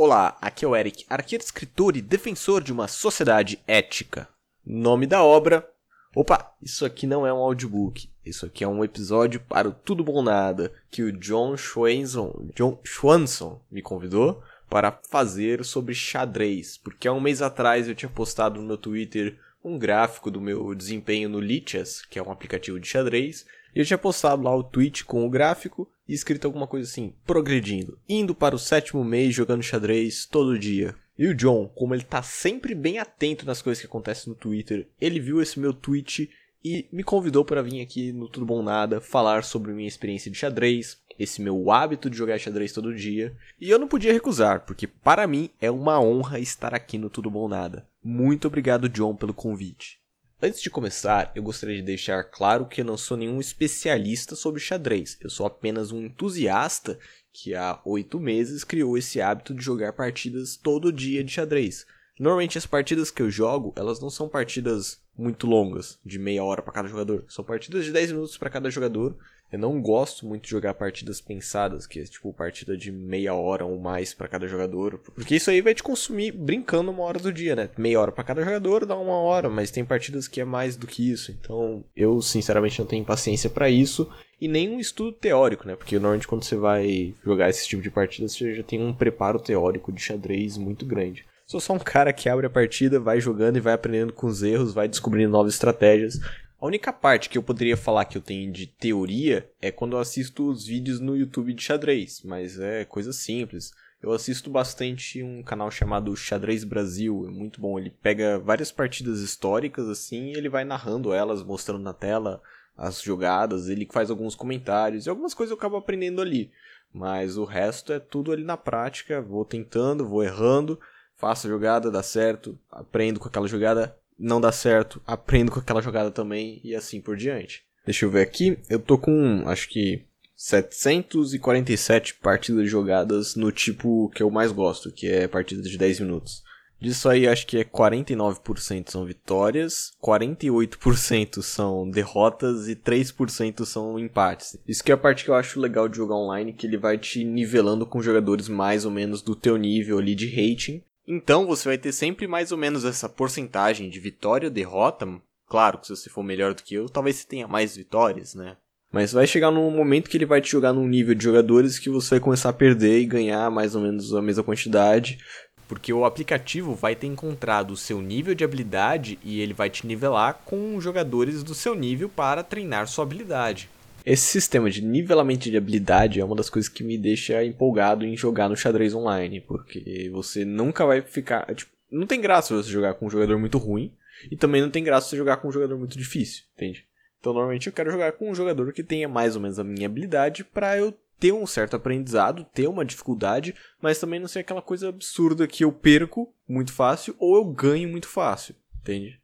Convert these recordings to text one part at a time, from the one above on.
Olá, aqui é o Eric, arqueiro, escritor e defensor de uma sociedade ética. Nome da obra. Opa, isso aqui não é um audiobook. Isso aqui é um episódio para o Tudo Bom Nada que o John Schwanson, John Schwanson me convidou para fazer sobre xadrez, porque há um mês atrás eu tinha postado no meu Twitter um gráfico do meu desempenho no Lichess, que é um aplicativo de xadrez, e eu tinha postado lá o tweet com o gráfico e escrito alguma coisa assim, progredindo, indo para o sétimo mês jogando xadrez todo dia. E o John, como ele tá sempre bem atento nas coisas que acontecem no Twitter, ele viu esse meu tweet e me convidou para vir aqui no Tudo Bom Nada falar sobre minha experiência de xadrez, esse meu hábito de jogar xadrez todo dia. E eu não podia recusar, porque para mim é uma honra estar aqui no Tudo Bom Nada. Muito obrigado, John, pelo convite. Antes de começar, eu gostaria de deixar claro que eu não sou nenhum especialista sobre xadrez. Eu sou apenas um entusiasta que há oito meses criou esse hábito de jogar partidas todo dia de xadrez. Normalmente as partidas que eu jogo, elas não são partidas muito longas, de meia hora para cada jogador. São partidas de 10 minutos para cada jogador eu não gosto muito de jogar partidas pensadas, que é tipo partida de meia hora ou mais para cada jogador, porque isso aí vai te consumir brincando uma hora do dia, né? Meia hora para cada jogador dá uma hora, mas tem partidas que é mais do que isso. Então, eu sinceramente não tenho paciência para isso e nem um estudo teórico, né? Porque normalmente quando você vai jogar esse tipo de partida, você já tem um preparo teórico de xadrez muito grande. Sou só um cara que abre a partida, vai jogando e vai aprendendo com os erros, vai descobrindo novas estratégias. A única parte que eu poderia falar que eu tenho de teoria é quando eu assisto os vídeos no YouTube de xadrez, mas é coisa simples. Eu assisto bastante um canal chamado Xadrez Brasil, é muito bom. Ele pega várias partidas históricas assim e ele vai narrando elas, mostrando na tela as jogadas, ele faz alguns comentários e algumas coisas eu acabo aprendendo ali. Mas o resto é tudo ali na prática, vou tentando, vou errando, faço a jogada, dá certo, aprendo com aquela jogada, não dá certo, aprendo com aquela jogada também e assim por diante. Deixa eu ver aqui, eu tô com acho que 747 partidas jogadas no tipo que eu mais gosto, que é partidas de 10 minutos. Disso aí acho que é 49% são vitórias, 48% são derrotas e 3% são empates. Isso que é a parte que eu acho legal de jogar online, que ele vai te nivelando com jogadores mais ou menos do teu nível ali de rating então você vai ter sempre mais ou menos essa porcentagem de vitória ou derrota. Claro que se você for melhor do que eu, talvez você tenha mais vitórias, né? Mas vai chegar num momento que ele vai te jogar num nível de jogadores que você vai começar a perder e ganhar mais ou menos a mesma quantidade. Porque o aplicativo vai ter encontrado o seu nível de habilidade e ele vai te nivelar com jogadores do seu nível para treinar sua habilidade. Esse sistema de nivelamento de habilidade é uma das coisas que me deixa empolgado em jogar no xadrez online, porque você nunca vai ficar. Tipo, não tem graça você jogar com um jogador muito ruim, e também não tem graça você jogar com um jogador muito difícil, entende? Então, normalmente eu quero jogar com um jogador que tenha mais ou menos a minha habilidade para eu ter um certo aprendizado, ter uma dificuldade, mas também não ser aquela coisa absurda que eu perco muito fácil ou eu ganho muito fácil, entende?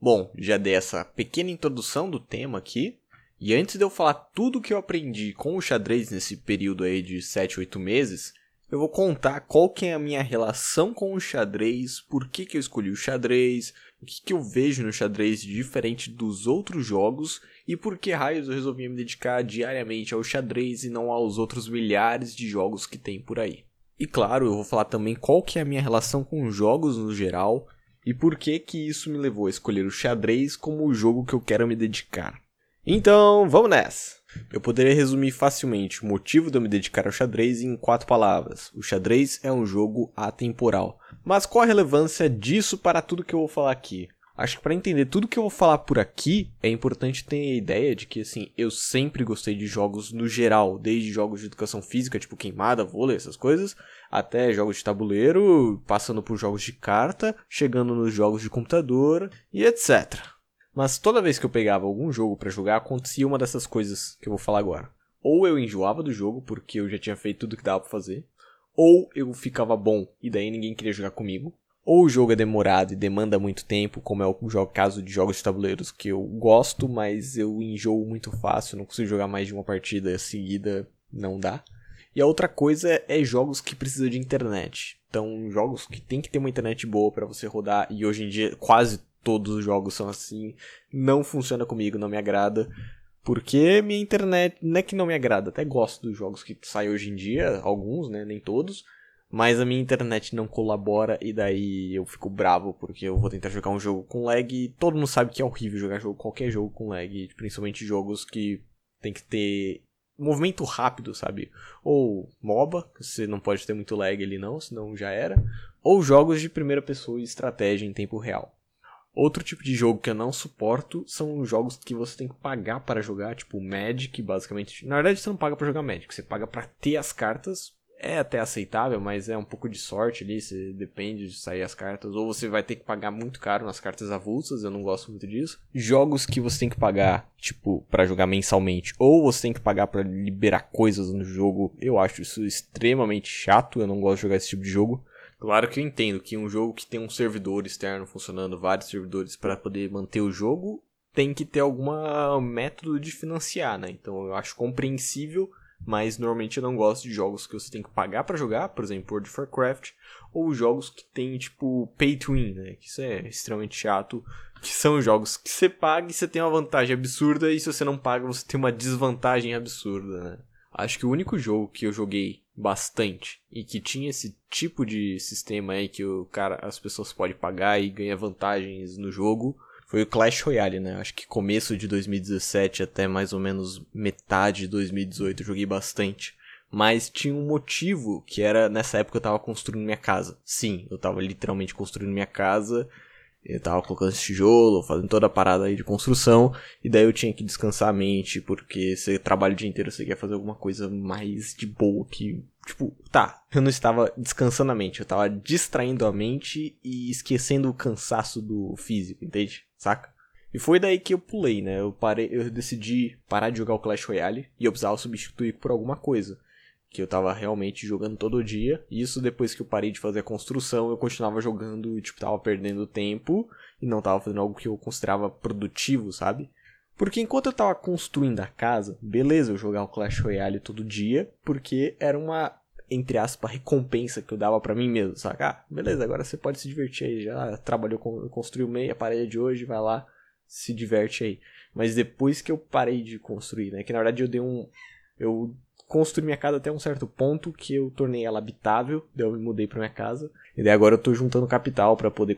Bom, já dei essa pequena introdução do tema aqui. E antes de eu falar tudo que eu aprendi com o xadrez nesse período aí de 7, 8 meses, eu vou contar qual que é a minha relação com o xadrez, por que, que eu escolhi o xadrez, o que, que eu vejo no xadrez diferente dos outros jogos e por que raios eu resolvi me dedicar diariamente ao xadrez e não aos outros milhares de jogos que tem por aí. E claro, eu vou falar também qual que é a minha relação com jogos no geral e por que que isso me levou a escolher o xadrez como o jogo que eu quero me dedicar. Então, vamos nessa! Eu poderia resumir facilmente o motivo de eu me dedicar ao xadrez em quatro palavras. O xadrez é um jogo atemporal. Mas qual a relevância disso para tudo que eu vou falar aqui? Acho que para entender tudo que eu vou falar por aqui, é importante ter a ideia de que assim, eu sempre gostei de jogos no geral, desde jogos de educação física, tipo queimada, vôlei, essas coisas, até jogos de tabuleiro, passando por jogos de carta, chegando nos jogos de computador e etc. Mas toda vez que eu pegava algum jogo para jogar, acontecia uma dessas coisas que eu vou falar agora. Ou eu enjoava do jogo porque eu já tinha feito tudo que dava para fazer, ou eu ficava bom e daí ninguém queria jogar comigo, ou o jogo é demorado e demanda muito tempo, como é o caso de jogos de tabuleiros que eu gosto, mas eu enjoo muito fácil, não consigo jogar mais de uma partida seguida, não dá. E a outra coisa é jogos que precisam de internet. Então, jogos que tem que ter uma internet boa para você rodar, e hoje em dia quase todos os jogos são assim. Não funciona comigo, não me agrada. Porque minha internet não é que não me agrada, até gosto dos jogos que saem hoje em dia, alguns, né, nem todos, mas a minha internet não colabora e daí eu fico bravo porque eu vou tentar jogar um jogo com lag e todo mundo sabe que é horrível jogar jogo, qualquer jogo com lag, principalmente jogos que tem que ter movimento rápido, sabe? Ou MOBA, você não pode ter muito lag ali não, senão já era, ou jogos de primeira pessoa e estratégia em tempo real. Outro tipo de jogo que eu não suporto são jogos que você tem que pagar para jogar, tipo Magic, basicamente. Na verdade, você não paga para jogar Magic, você paga para ter as cartas. É até aceitável, mas é um pouco de sorte ali, você depende de sair as cartas. Ou você vai ter que pagar muito caro nas cartas avulsas, eu não gosto muito disso. Jogos que você tem que pagar, tipo, para jogar mensalmente, ou você tem que pagar para liberar coisas no jogo, eu acho isso extremamente chato, eu não gosto de jogar esse tipo de jogo. Claro que eu entendo que um jogo que tem um servidor externo funcionando, vários servidores para poder manter o jogo, tem que ter algum método de financiar, né? Então eu acho compreensível, mas normalmente eu não gosto de jogos que você tem que pagar para jogar, por exemplo, World of Warcraft, ou jogos que tem tipo pay to win, né? Que isso é extremamente chato, que são jogos que você paga e você tem uma vantagem absurda e se você não paga você tem uma desvantagem absurda, né? Acho que o único jogo que eu joguei bastante e que tinha esse tipo de sistema aí que o cara as pessoas podem pagar e ganhar vantagens no jogo foi o Clash Royale, né? Acho que começo de 2017 até mais ou menos metade de 2018 eu joguei bastante. Mas tinha um motivo que era nessa época eu tava construindo minha casa. Sim, eu tava literalmente construindo minha casa eu tava colocando esse tijolo, fazendo toda a parada aí de construção, e daí eu tinha que descansar a mente, porque você trabalha o dia inteiro, você quer fazer alguma coisa mais de boa que. Tipo, tá, eu não estava descansando a mente, eu estava distraindo a mente e esquecendo o cansaço do físico, entende? Saca? E foi daí que eu pulei, né? Eu parei, eu decidi parar de jogar o Clash Royale e eu precisava substituir por alguma coisa que eu tava realmente jogando todo dia. E isso depois que eu parei de fazer a construção, eu continuava jogando e, tipo, tava perdendo tempo e não tava fazendo algo que eu considerava produtivo, sabe? Porque enquanto eu tava construindo a casa, beleza eu jogar o Clash Royale todo dia, porque era uma, entre aspas, recompensa que eu dava para mim mesmo, saca? Ah, beleza, agora você pode se divertir aí, já trabalhou, construiu meia parede hoje, vai lá, se diverte aí. Mas depois que eu parei de construir, né, que na verdade eu dei um... Eu construí minha casa até um certo ponto que eu tornei ela habitável, daí eu me mudei para minha casa. E daí agora eu tô juntando capital para poder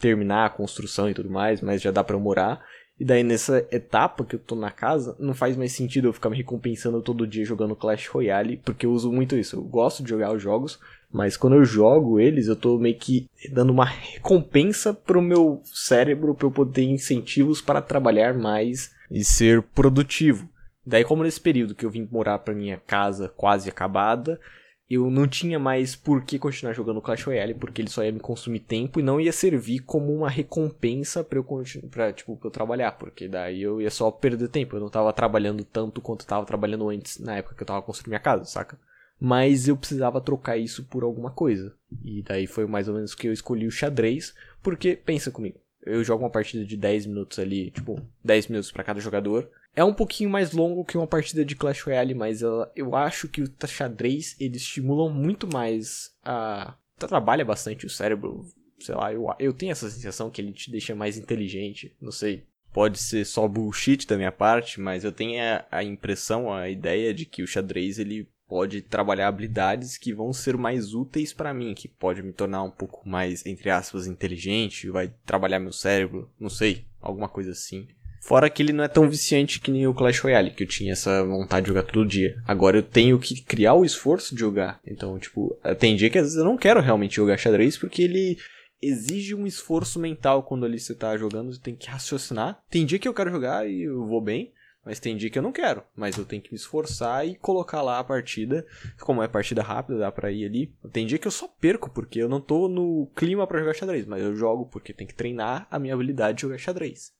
terminar a construção e tudo mais, mas já dá para eu morar. E daí nessa etapa que eu tô na casa, não faz mais sentido eu ficar me recompensando todo dia jogando Clash Royale, porque eu uso muito isso. Eu gosto de jogar os jogos, mas quando eu jogo eles, eu tô meio que dando uma recompensa pro meu cérebro para eu poder ter incentivos para trabalhar mais e ser produtivo. Daí, como nesse período que eu vim morar pra minha casa quase acabada, eu não tinha mais por que continuar jogando Clash Royale, porque ele só ia me consumir tempo e não ia servir como uma recompensa pra eu, pra, tipo, pra eu trabalhar, porque daí eu ia só perder tempo, eu não tava trabalhando tanto quanto eu tava trabalhando antes, na época que eu tava construindo minha casa, saca? Mas eu precisava trocar isso por alguma coisa. E daí foi mais ou menos que eu escolhi o xadrez, porque, pensa comigo, eu jogo uma partida de 10 minutos ali, tipo, 10 minutos para cada jogador, é um pouquinho mais longo que uma partida de Clash Royale, mas ela, eu acho que o xadrez eles estimulam muito mais a. Trabalha bastante o cérebro. Sei lá, eu, eu tenho essa sensação que ele te deixa mais inteligente. Não sei. Pode ser só bullshit da minha parte, mas eu tenho a, a impressão, a ideia de que o xadrez ele pode trabalhar habilidades que vão ser mais úteis para mim, que pode me tornar um pouco mais, entre aspas, inteligente, vai trabalhar meu cérebro, não sei, alguma coisa assim. Fora que ele não é tão viciante que nem o Clash Royale, que eu tinha essa vontade de jogar todo dia. Agora eu tenho que criar o esforço de jogar. Então, tipo, tem dia que às vezes eu não quero realmente jogar xadrez porque ele exige um esforço mental quando ali você tá jogando, você tem que raciocinar. Tem dia que eu quero jogar e eu vou bem, mas tem dia que eu não quero, mas eu tenho que me esforçar e colocar lá a partida. Como é partida rápida, dá pra ir ali. Tem dia que eu só perco porque eu não tô no clima para jogar xadrez, mas eu jogo porque tem que treinar a minha habilidade de jogar xadrez.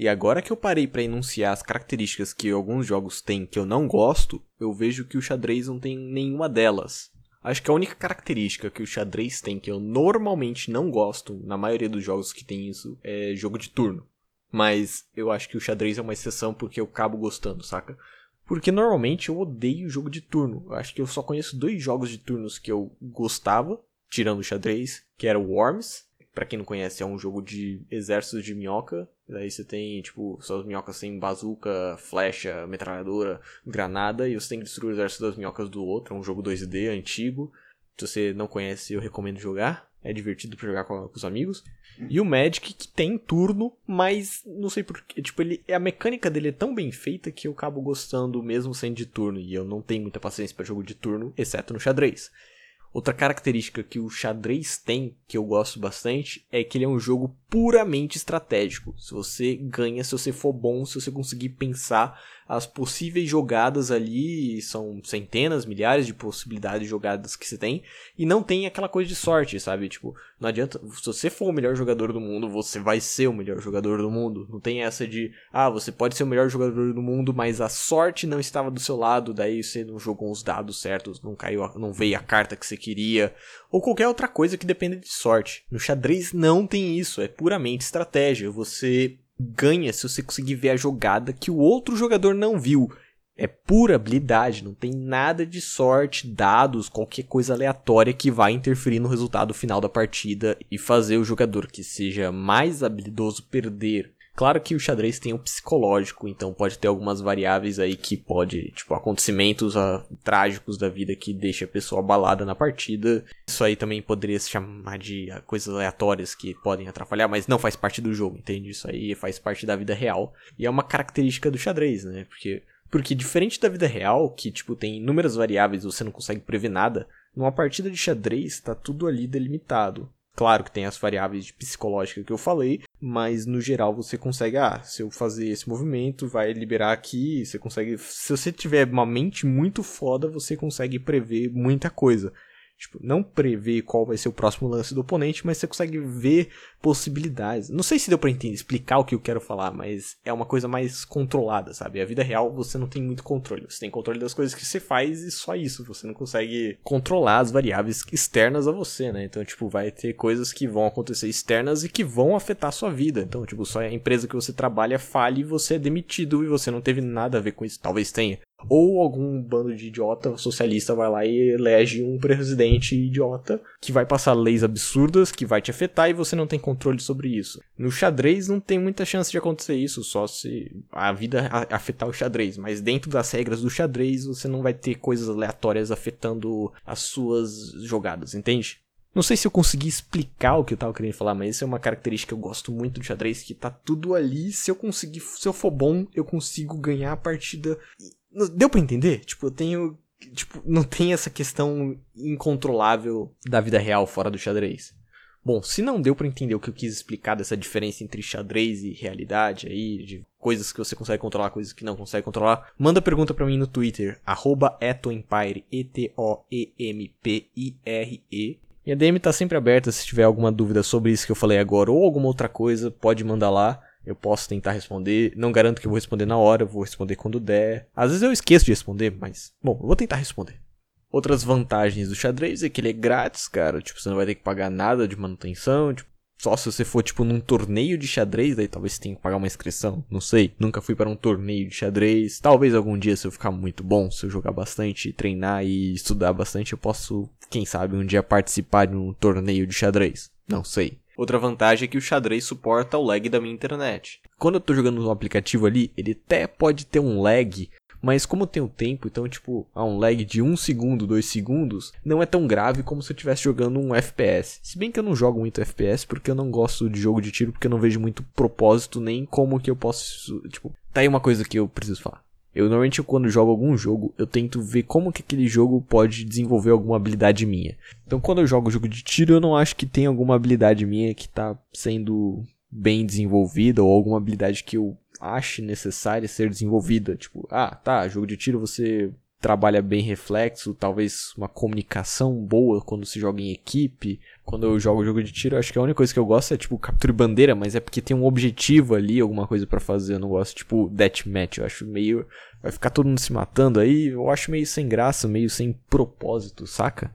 E agora que eu parei para enunciar as características que alguns jogos têm que eu não gosto, eu vejo que o xadrez não tem nenhuma delas. Acho que a única característica que o xadrez tem que eu normalmente não gosto, na maioria dos jogos que tem isso, é jogo de turno. Mas eu acho que o xadrez é uma exceção porque eu acabo gostando, saca? Porque normalmente eu odeio jogo de turno. Eu acho que eu só conheço dois jogos de turnos que eu gostava, tirando o xadrez, que era o Worms para quem não conhece, é um jogo de exércitos de minhoca. Daí você tem, tipo, suas minhocas têm bazuca, flecha, metralhadora, granada, e você tem que destruir o exército das minhocas do outro. É um jogo 2D antigo. Se você não conhece, eu recomendo jogar. É divertido pra jogar com, com os amigos. E o Magic, que tem turno, mas não sei porquê. Tipo, ele, a mecânica dele é tão bem feita que eu acabo gostando mesmo sendo de turno. E eu não tenho muita paciência para jogo de turno, exceto no xadrez. Outra característica que o xadrez tem, que eu gosto bastante, é que ele é um jogo puramente estratégico. Se você ganha, se você for bom, se você conseguir pensar as possíveis jogadas ali, são centenas, milhares de possibilidades de jogadas que você tem, e não tem aquela coisa de sorte, sabe? Tipo, não adianta, se você for o melhor jogador do mundo, você vai ser o melhor jogador do mundo. Não tem essa de, ah, você pode ser o melhor jogador do mundo, mas a sorte não estava do seu lado, daí você não jogou os dados certos, não caiu, não veio a carta que você queria, ou qualquer outra coisa que dependa de sorte. No xadrez não tem isso, é puramente estratégia. Você ganha se você conseguir ver a jogada que o outro jogador não viu. É pura habilidade, não tem nada de sorte, dados, qualquer coisa aleatória que vai interferir no resultado final da partida e fazer o jogador que seja mais habilidoso perder. Claro que o xadrez tem o psicológico, então pode ter algumas variáveis aí que pode, tipo, acontecimentos uh, trágicos da vida que deixa a pessoa abalada na partida. Isso aí também poderia se chamar de uh, coisas aleatórias que podem atrapalhar, mas não faz parte do jogo, entende? Isso aí faz parte da vida real. E é uma característica do xadrez, né? Porque porque diferente da vida real, que tipo tem inúmeras variáveis, você não consegue prever nada, numa partida de xadrez está tudo ali delimitado. Claro que tem as variáveis de psicológica que eu falei, mas no geral você consegue, ah, se eu fazer esse movimento, vai liberar aqui, você consegue, se você tiver uma mente muito foda, você consegue prever muita coisa. Tipo, não prever qual vai ser o próximo lance do oponente, mas você consegue ver possibilidades. Não sei se deu pra entender, explicar o que eu quero falar, mas é uma coisa mais controlada, sabe? A vida real você não tem muito controle. Você tem controle das coisas que você faz e só isso. Você não consegue controlar as variáveis externas a você, né? Então, tipo, vai ter coisas que vão acontecer externas e que vão afetar a sua vida. Então, tipo, só a empresa que você trabalha falha e você é demitido e você não teve nada a ver com isso. Talvez tenha. Ou algum bando de idiota socialista vai lá e elege um presidente idiota que vai passar leis absurdas, que vai te afetar e você não tem controle sobre isso. No xadrez não tem muita chance de acontecer isso, só se a vida afetar o xadrez. Mas dentro das regras do xadrez você não vai ter coisas aleatórias afetando as suas jogadas, entende? Não sei se eu consegui explicar o que eu tava querendo falar, mas isso é uma característica que eu gosto muito do xadrez, que tá tudo ali. Se eu conseguir, se eu for bom, eu consigo ganhar a partida Deu para entender? Tipo, eu tenho. Tipo, não tem essa questão incontrolável da vida real fora do xadrez. Bom, se não deu para entender o que eu quis explicar dessa diferença entre xadrez e realidade aí, de coisas que você consegue controlar, coisas que não consegue controlar, manda pergunta para mim no Twitter, arroba etoempire, E-T-O-E-M-P-I-R-E. E a DM tá sempre aberta se tiver alguma dúvida sobre isso que eu falei agora ou alguma outra coisa, pode mandar lá. Eu posso tentar responder. Não garanto que eu vou responder na hora, vou responder quando der. Às vezes eu esqueço de responder, mas. Bom, eu vou tentar responder. Outras vantagens do xadrez é que ele é grátis, cara. Tipo, você não vai ter que pagar nada de manutenção. Tipo, só se você for, tipo, num torneio de xadrez, daí talvez você tenha que pagar uma inscrição. Não sei. Nunca fui para um torneio de xadrez. Talvez algum dia, se eu ficar muito bom, se eu jogar bastante, treinar e estudar bastante, eu posso, quem sabe, um dia participar de um torneio de xadrez. Não sei. Outra vantagem é que o xadrez suporta o lag da minha internet. Quando eu tô jogando no aplicativo ali, ele até pode ter um lag, mas como tem o tempo, então tipo, há um lag de 1 segundo, 2 segundos, não é tão grave como se eu estivesse jogando um FPS. Se bem que eu não jogo muito FPS porque eu não gosto de jogo de tiro, porque eu não vejo muito propósito nem como que eu posso, tipo, tá aí uma coisa que eu preciso falar. Eu normalmente quando jogo algum jogo, eu tento ver como que aquele jogo pode desenvolver alguma habilidade minha. Então quando eu jogo jogo de tiro, eu não acho que tem alguma habilidade minha que está sendo bem desenvolvida ou alguma habilidade que eu ache necessária ser desenvolvida. Tipo, ah, tá, jogo de tiro você trabalha bem reflexo, talvez uma comunicação boa quando se joga em equipe. Quando eu jogo jogo de tiro, acho que a única coisa que eu gosto é tipo captura bandeira, mas é porque tem um objetivo ali, alguma coisa para fazer. Eu não gosto tipo deathmatch, eu acho meio vai ficar todo mundo se matando aí, eu acho meio sem graça, meio sem propósito, saca?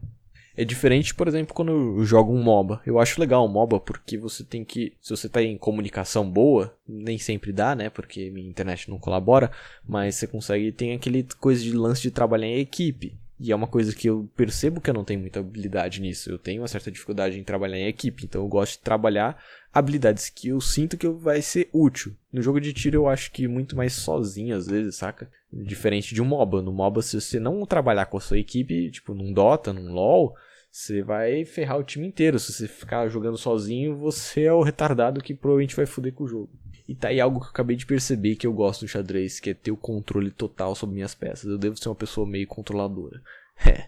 É diferente, por exemplo, quando eu jogo um MOBA. Eu acho legal um MOBA porque você tem que. Se você tá em comunicação boa, nem sempre dá, né? Porque minha internet não colabora. Mas você consegue. Tem aquele coisa de lance de trabalhar em equipe. E é uma coisa que eu percebo que eu não tenho muita habilidade nisso. Eu tenho uma certa dificuldade em trabalhar em equipe. Então eu gosto de trabalhar habilidades que eu sinto que vai ser útil. No jogo de tiro eu acho que muito mais sozinho às vezes, saca? Diferente de um MOBA. No MOBA, se você não trabalhar com a sua equipe, tipo num Dota, num LoL, Você vai ferrar o time inteiro. Se você ficar jogando sozinho, você é o retardado que provavelmente vai foder com o jogo. E tá aí algo que eu acabei de perceber que eu gosto do xadrez, que é ter o controle total sobre minhas peças. Eu devo ser uma pessoa meio controladora. É.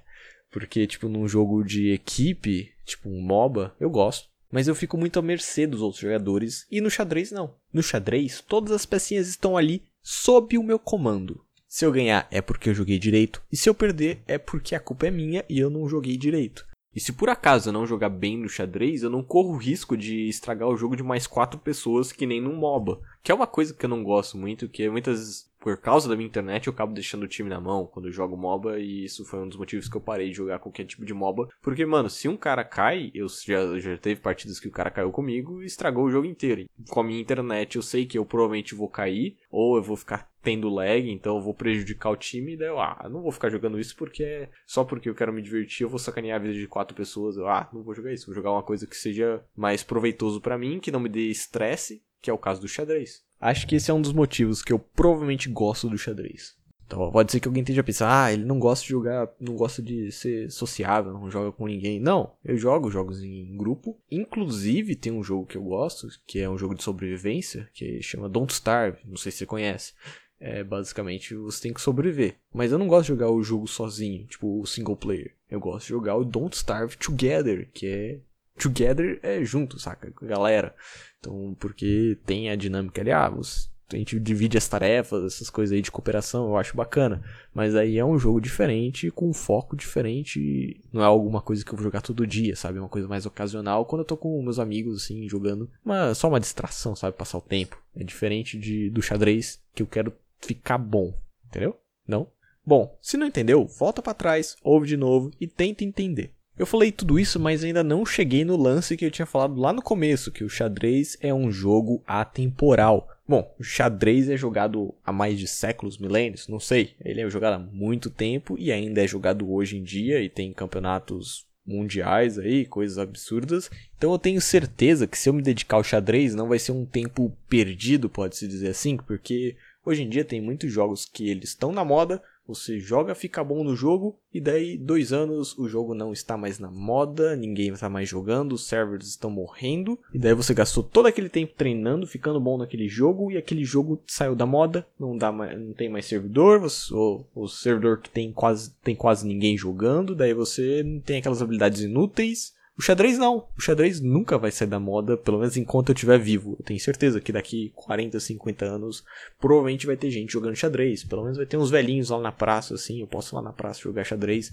Porque, tipo, num jogo de equipe, tipo um MOBA, eu gosto. Mas eu fico muito à mercê dos outros jogadores. E no xadrez, não. No xadrez, todas as pecinhas estão ali sob o meu comando. Se eu ganhar é porque eu joguei direito, e se eu perder é porque a culpa é minha e eu não joguei direito. E se por acaso eu não jogar bem no xadrez, eu não corro risco de estragar o jogo de mais quatro pessoas que nem num MOBA. Que é uma coisa que eu não gosto muito, que muitas por causa da minha internet, eu acabo deixando o time na mão quando eu jogo MOBA, e isso foi um dos motivos que eu parei de jogar qualquer tipo de MOBA. Porque, mano, se um cara cai, eu já, já teve partidas que o cara caiu comigo e estragou o jogo inteiro. Com a minha internet, eu sei que eu provavelmente vou cair, ou eu vou ficar tendo lag, então eu vou prejudicar o time, daí eu, ah, não vou ficar jogando isso porque é só porque eu quero me divertir, eu vou sacanear a vida de quatro pessoas. Eu, ah, não vou jogar isso, vou jogar uma coisa que seja mais proveitoso para mim, que não me dê estresse, que é o caso do xadrez. Acho que esse é um dos motivos que eu provavelmente gosto do xadrez. Então pode ser que alguém esteja pensando, ah, ele não gosta de jogar, não gosta de ser sociável, não joga com ninguém. Não, eu jogo jogos em grupo. Inclusive tem um jogo que eu gosto, que é um jogo de sobrevivência, que chama Don't Starve, não sei se você conhece. É, basicamente você tem que sobreviver. Mas eu não gosto de jogar o jogo sozinho, tipo o single player. Eu gosto de jogar o Don't Starve Together, que é together é junto, saca? Galera. Então, porque tem a dinâmica ali, ah, você, a gente divide as tarefas, essas coisas aí de cooperação, eu acho bacana. Mas aí é um jogo diferente, com um foco diferente. Não é alguma coisa que eu vou jogar todo dia, sabe? É uma coisa mais ocasional quando eu tô com meus amigos, assim, jogando. Uma, só uma distração, sabe? Passar o tempo. É diferente de, do xadrez, que eu quero ficar bom. Entendeu? Não? Bom, se não entendeu, volta para trás, ouve de novo e tenta entender. Eu falei tudo isso, mas ainda não cheguei no lance que eu tinha falado lá no começo, que o xadrez é um jogo atemporal. Bom, o xadrez é jogado há mais de séculos, milênios, não sei. Ele é jogado há muito tempo e ainda é jogado hoje em dia e tem campeonatos mundiais aí, coisas absurdas. Então eu tenho certeza que se eu me dedicar ao xadrez não vai ser um tempo perdido, pode-se dizer assim, porque hoje em dia tem muitos jogos que eles estão na moda, você joga, fica bom no jogo, e daí, dois anos, o jogo não está mais na moda, ninguém está mais jogando, os servers estão morrendo, e daí você gastou todo aquele tempo treinando, ficando bom naquele jogo, e aquele jogo saiu da moda, não, dá mais, não tem mais servidor, você, o, o servidor que tem quase, tem quase ninguém jogando, daí você tem aquelas habilidades inúteis, o xadrez não. O xadrez nunca vai sair da moda, pelo menos enquanto eu estiver vivo. Eu tenho certeza que daqui 40, 50 anos, provavelmente vai ter gente jogando xadrez. Pelo menos vai ter uns velhinhos lá na praça, assim. Eu posso ir lá na praça jogar xadrez.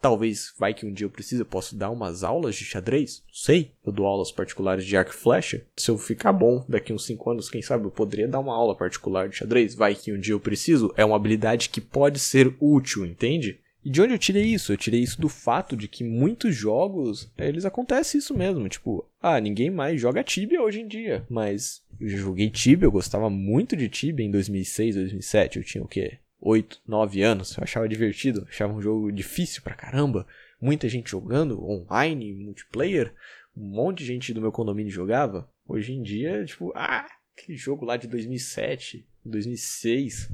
Talvez, vai que um dia eu precise, eu posso dar umas aulas de xadrez. Não sei. Eu dou aulas particulares de arco e flecha. Se eu ficar bom daqui uns 5 anos, quem sabe eu poderia dar uma aula particular de xadrez. Vai que um dia eu preciso. É uma habilidade que pode ser útil, entende? E de onde eu tirei isso? Eu tirei isso do fato de que muitos jogos, eles acontece isso mesmo, tipo, ah, ninguém mais joga Tibia hoje em dia, mas eu joguei Tibia, eu gostava muito de Tibia em 2006, 2007, eu tinha o quê? 8, 9 anos, eu achava divertido, achava um jogo difícil pra caramba, muita gente jogando online, multiplayer, um monte de gente do meu condomínio jogava. Hoje em dia, tipo, ah, aquele jogo lá de 2007, 2006,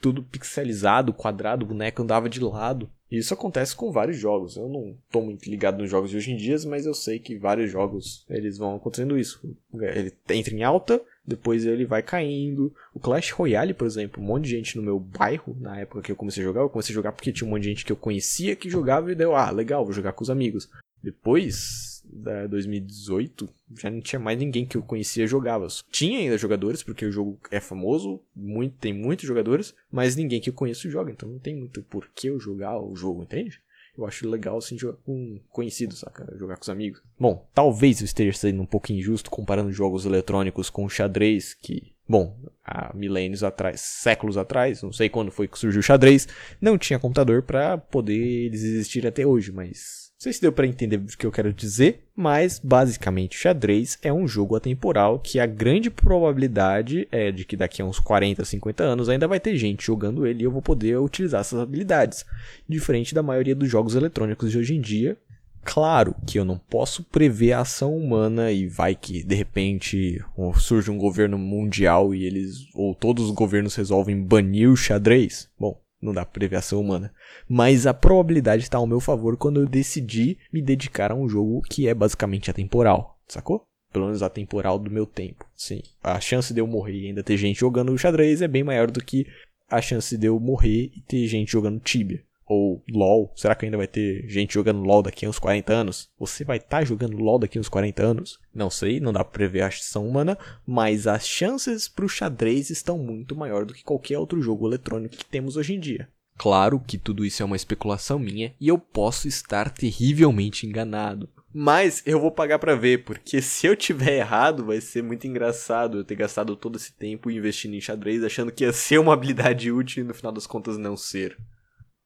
tudo pixelizado, quadrado, o boneco andava de lado. E isso acontece com vários jogos. Eu não tô muito ligado nos jogos de hoje em dia, mas eu sei que vários jogos eles vão acontecendo isso. Ele entra em alta, depois ele vai caindo. O Clash Royale, por exemplo, um monte de gente no meu bairro, na época que eu comecei a jogar, eu comecei a jogar porque tinha um monte de gente que eu conhecia que jogava e deu, ah, legal, vou jogar com os amigos. Depois, da 2018, já não tinha mais ninguém que eu conhecia jogava. Tinha ainda jogadores, porque o jogo é famoso, muito, tem muitos jogadores, mas ninguém que eu conheço joga, então não tem muito por que eu jogar o jogo, entende? Eu acho legal assim jogar com conhecidos, saca? Jogar com os amigos. Bom, talvez eu esteja sendo um pouco injusto comparando jogos eletrônicos com xadrez, que, bom, há milênios atrás, séculos atrás, não sei quando foi que surgiu o xadrez, não tinha computador para poder eles existir até hoje, mas não sei se deu para entender o que eu quero dizer, mas basicamente xadrez é um jogo atemporal que a grande probabilidade é de que daqui a uns 40, 50 anos ainda vai ter gente jogando ele e eu vou poder utilizar essas habilidades, diferente da maioria dos jogos eletrônicos de hoje em dia. Claro que eu não posso prever a ação humana e vai que de repente surge um governo mundial e eles ou todos os governos resolvem banir o xadrez. Bom, não dá pra humana. Mas a probabilidade está ao meu favor quando eu decidi me dedicar a um jogo que é basicamente atemporal, sacou? Pelo menos atemporal do meu tempo. Sim, a chance de eu morrer e ainda ter gente jogando xadrez é bem maior do que a chance de eu morrer e ter gente jogando Tibia. Ou LOL. Será que ainda vai ter gente jogando LOL daqui a uns 40 anos? Você vai estar tá jogando LOL daqui a uns 40 anos? Não sei, não dá pra prever a ação humana, mas as chances pro xadrez estão muito maior do que qualquer outro jogo eletrônico que temos hoje em dia. Claro que tudo isso é uma especulação minha e eu posso estar terrivelmente enganado. Mas eu vou pagar para ver, porque se eu tiver errado, vai ser muito engraçado eu ter gastado todo esse tempo investindo em xadrez achando que ia ser uma habilidade útil e no final das contas não ser.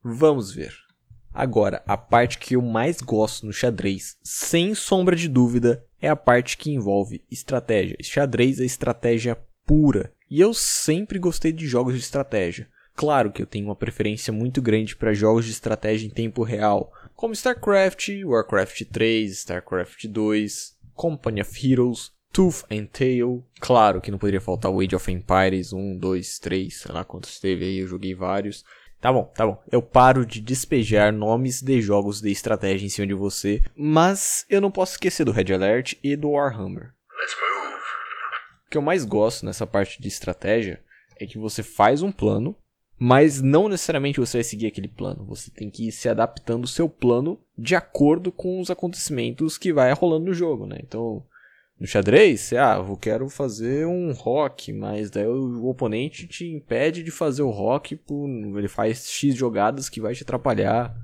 Vamos ver. Agora, a parte que eu mais gosto no xadrez, sem sombra de dúvida, é a parte que envolve estratégia. Xadrez é estratégia pura. E eu sempre gostei de jogos de estratégia. Claro que eu tenho uma preferência muito grande para jogos de estratégia em tempo real, como StarCraft, Warcraft 3, StarCraft 2, Company of Heroes, Tooth and Tail. Claro que não poderia faltar o Age of Empires 1, 2, 3, sei lá quantos teve aí, eu joguei vários. Tá bom, tá bom. Eu paro de despejar nomes de jogos de estratégia em cima de você, mas eu não posso esquecer do Red Alert e do Warhammer. O que eu mais gosto nessa parte de estratégia é que você faz um plano, mas não necessariamente você vai seguir aquele plano. Você tem que ir se adaptando o seu plano de acordo com os acontecimentos que vai rolando no jogo, né? Então, no xadrez, você, ah, eu quero fazer um rock, mas daí o oponente te impede de fazer o rock, por, ele faz X jogadas que vai te atrapalhar.